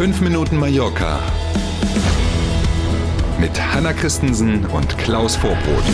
5 Minuten Mallorca mit Hanna Christensen und Klaus Vorbrot.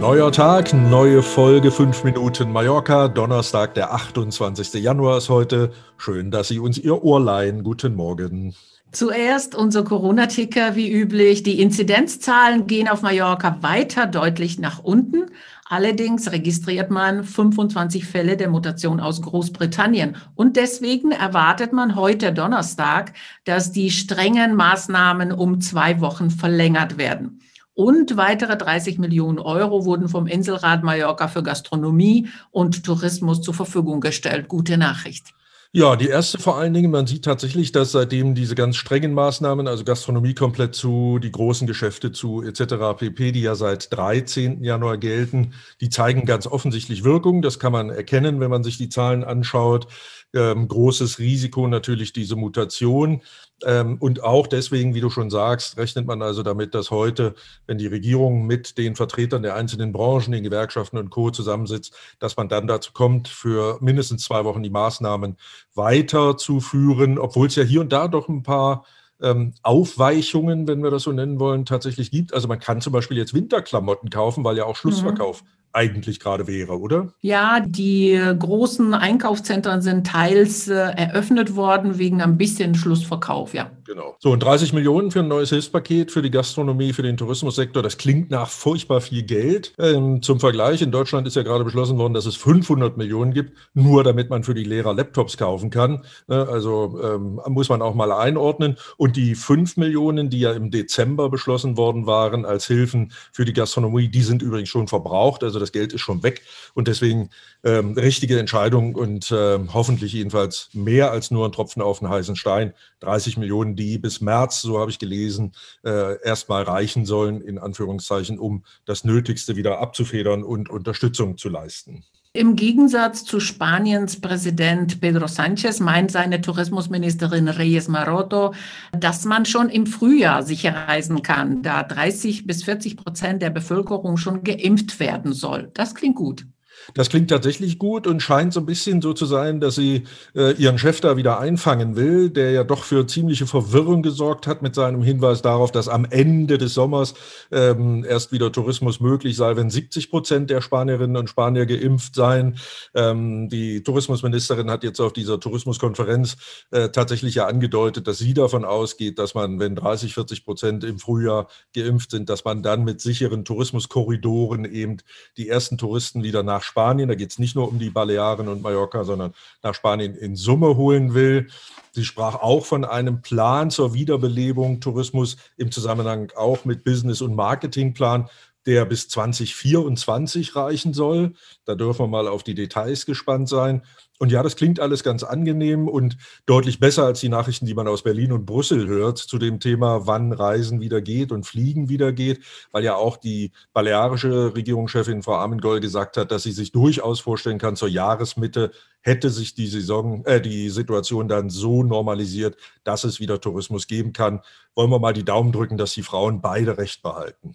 Neuer Tag, neue Folge 5 Minuten Mallorca. Donnerstag, der 28. Januar ist heute. Schön, dass Sie uns Ihr Ohr leihen. Guten Morgen. Zuerst unser Corona-Ticker wie üblich. Die Inzidenzzahlen gehen auf Mallorca weiter deutlich nach unten. Allerdings registriert man 25 Fälle der Mutation aus Großbritannien. Und deswegen erwartet man heute Donnerstag, dass die strengen Maßnahmen um zwei Wochen verlängert werden. Und weitere 30 Millionen Euro wurden vom Inselrat Mallorca für Gastronomie und Tourismus zur Verfügung gestellt. Gute Nachricht. Ja, die erste vor allen Dingen, man sieht tatsächlich, dass seitdem diese ganz strengen Maßnahmen, also Gastronomie komplett zu, die großen Geschäfte zu etc. pp., die ja seit 13. Januar gelten, die zeigen ganz offensichtlich Wirkung. Das kann man erkennen, wenn man sich die Zahlen anschaut ähm, großes Risiko natürlich diese Mutation. Ähm, und auch deswegen, wie du schon sagst, rechnet man also damit, dass heute, wenn die Regierung mit den Vertretern der einzelnen Branchen, den Gewerkschaften und Co. zusammensitzt, dass man dann dazu kommt, für mindestens zwei Wochen die Maßnahmen weiterzuführen, obwohl es ja hier und da doch ein paar ähm, Aufweichungen, wenn wir das so nennen wollen, tatsächlich gibt. Also man kann zum Beispiel jetzt Winterklamotten kaufen, weil ja auch Schlussverkauf mhm eigentlich gerade wäre, oder? Ja, die großen Einkaufszentren sind teils äh, eröffnet worden wegen ein bisschen Schlussverkauf, ja. Genau. So, und 30 Millionen für ein neues Hilfspaket für die Gastronomie, für den Tourismussektor, das klingt nach furchtbar viel Geld. Ähm, zum Vergleich, in Deutschland ist ja gerade beschlossen worden, dass es 500 Millionen gibt, nur damit man für die Lehrer Laptops kaufen kann. Ne, also ähm, muss man auch mal einordnen. Und die 5 Millionen, die ja im Dezember beschlossen worden waren als Hilfen für die Gastronomie, die sind übrigens schon verbraucht. Also das Geld ist schon weg. Und deswegen ähm, richtige Entscheidung und äh, hoffentlich jedenfalls mehr als nur ein Tropfen auf den heißen Stein. 30 Millionen die bis März, so habe ich gelesen, äh, erstmal reichen sollen, in Anführungszeichen, um das Nötigste wieder abzufedern und Unterstützung zu leisten. Im Gegensatz zu Spaniens Präsident Pedro Sánchez meint seine Tourismusministerin Reyes Maroto, dass man schon im Frühjahr sicher reisen kann, da 30 bis 40 Prozent der Bevölkerung schon geimpft werden soll. Das klingt gut. Das klingt tatsächlich gut und scheint so ein bisschen so zu sein, dass sie äh, ihren Chef da wieder einfangen will, der ja doch für ziemliche Verwirrung gesorgt hat mit seinem Hinweis darauf, dass am Ende des Sommers ähm, erst wieder Tourismus möglich sei, wenn 70 Prozent der Spanierinnen und Spanier geimpft seien. Ähm, die Tourismusministerin hat jetzt auf dieser Tourismuskonferenz äh, tatsächlich ja angedeutet, dass sie davon ausgeht, dass man, wenn 30, 40 Prozent im Frühjahr geimpft sind, dass man dann mit sicheren Tourismuskorridoren eben die ersten Touristen wieder nach Spanien, da geht es nicht nur um die Balearen und Mallorca, sondern nach Spanien in Summe holen will. Sie sprach auch von einem Plan zur Wiederbelebung Tourismus im Zusammenhang auch mit Business- und Marketingplan, der bis 2024 reichen soll. Da dürfen wir mal auf die Details gespannt sein. Und ja, das klingt alles ganz angenehm und deutlich besser als die Nachrichten, die man aus Berlin und Brüssel hört zu dem Thema, wann Reisen wieder geht und Fliegen wieder geht, weil ja auch die balearische Regierungschefin Frau Armengold gesagt hat, dass sie sich durchaus vorstellen kann, zur Jahresmitte hätte sich die Saison, äh, die Situation dann so normalisiert, dass es wieder Tourismus geben kann. Wollen wir mal die Daumen drücken, dass die Frauen beide Recht behalten.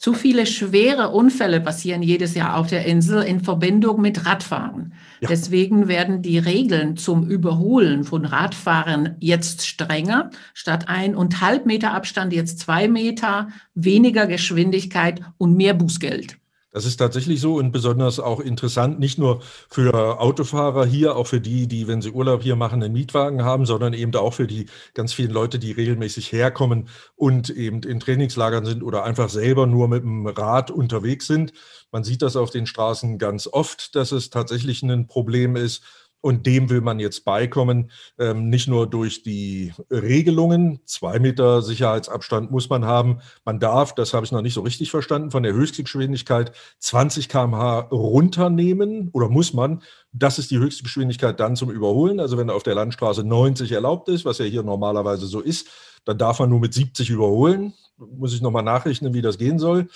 Zu viele schwere Unfälle passieren jedes Jahr auf der Insel in Verbindung mit Radfahren. Ja. Deswegen werden die Regeln zum Überholen von Radfahrern jetzt strenger. Statt ein und halb Meter Abstand jetzt zwei Meter, weniger Geschwindigkeit und mehr Bußgeld. Das ist tatsächlich so und besonders auch interessant, nicht nur für Autofahrer hier, auch für die, die, wenn sie Urlaub hier machen, einen Mietwagen haben, sondern eben auch für die ganz vielen Leute, die regelmäßig herkommen und eben in Trainingslagern sind oder einfach selber nur mit dem Rad unterwegs sind. Man sieht das auf den Straßen ganz oft, dass es tatsächlich ein Problem ist. Und dem will man jetzt beikommen, ähm, nicht nur durch die Regelungen, zwei Meter Sicherheitsabstand muss man haben. Man darf, das habe ich noch nicht so richtig verstanden, von der Höchstgeschwindigkeit 20 km/h runternehmen oder muss man. Das ist die Höchstgeschwindigkeit dann zum Überholen. Also wenn auf der Landstraße 90 erlaubt ist, was ja hier normalerweise so ist, dann darf man nur mit 70 überholen. Muss ich nochmal nachrechnen, wie das gehen soll.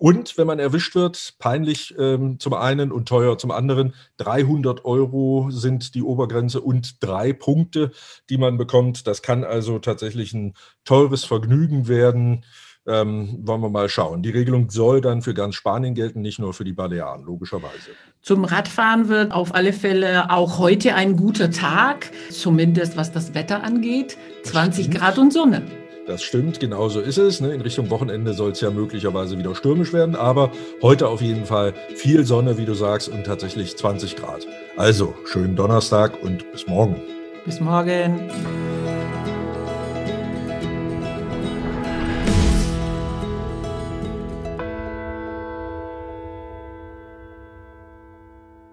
Und wenn man erwischt wird, peinlich ähm, zum einen und teuer zum anderen, 300 Euro sind die Obergrenze und drei Punkte, die man bekommt. Das kann also tatsächlich ein teures Vergnügen werden. Ähm, wollen wir mal schauen. Die Regelung soll dann für ganz Spanien gelten, nicht nur für die Balearen, logischerweise. Zum Radfahren wird auf alle Fälle auch heute ein guter Tag, zumindest was das Wetter angeht. 20 Grad und Sonne. Das stimmt, genau so ist es. Ne? In Richtung Wochenende soll es ja möglicherweise wieder stürmisch werden, aber heute auf jeden Fall viel Sonne, wie du sagst, und tatsächlich 20 Grad. Also, schönen Donnerstag und bis morgen. Bis morgen.